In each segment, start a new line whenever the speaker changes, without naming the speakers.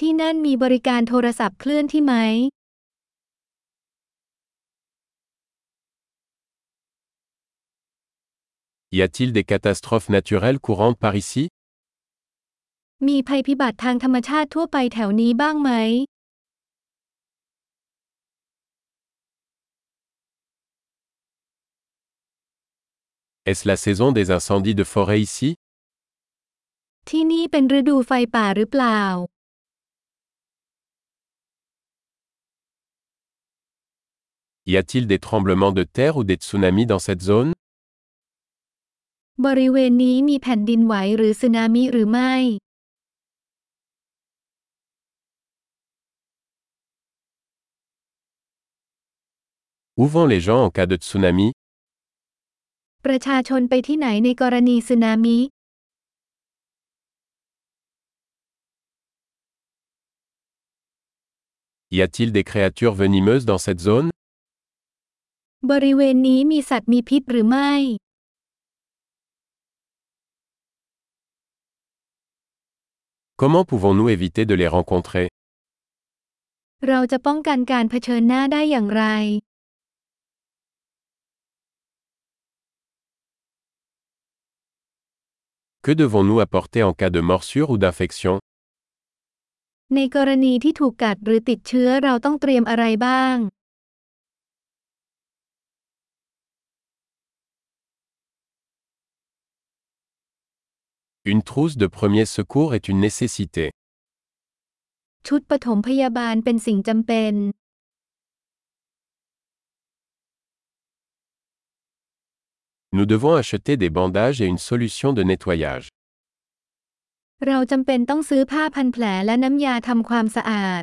ที่นั่นมีบริการโทรศัพท์เคลื่อนที่ไหม
Y a-t-il des catastrophes naturelles courantes par ici
มีภัยพิบัติทางธรรมชาติทั่วไปแถวนี้บ้างไหม
Est-ce la saison des incendies de forêt ici
ที่นี่เป็นฤดูไฟป่าหรือเปล่า
Y a-t-il des tremblements de terre ou des tsunamis dans cette zone
บริเวณนี้มีแผ่นดินไหวหรือสึนามิหรือไม่
Où vont les gens en cas de tsunami
ประชาชนไปที่ไหนในกรณีสึนามิ
Y a-t-il des créatures venimeuses dans cette zone
บริเวณนี้มีสัตว์มีพิษหรือไม่
Comment pouvons-nous éviter de les rencontrer
เราจะป้องกันการเผชิญหน้าได้อย่างไร
Que devons-nous apporter en cas de morsure ou d'infection
ในกรณีที่ถูกกัดหรือติดเชื้อเราต้องเตรียมอะไรบ้าง
Une trousse de premier secours est une nécessité.
ชุดปฐมพยาบาลเป็นสิ่งจำเป็น
Nous devons acheter des bandages et une solution de nettoyage.
เราจำเป็นต้องซื้อผ้าพันแผลและน้ำยาทำความสะอาด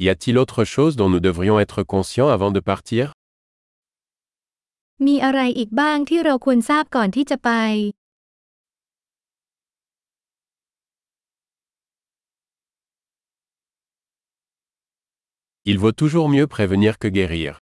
Y a-t-il autre chose dont nous devrions être conscients avant de partir? Il vaut toujours mieux prévenir que guérir.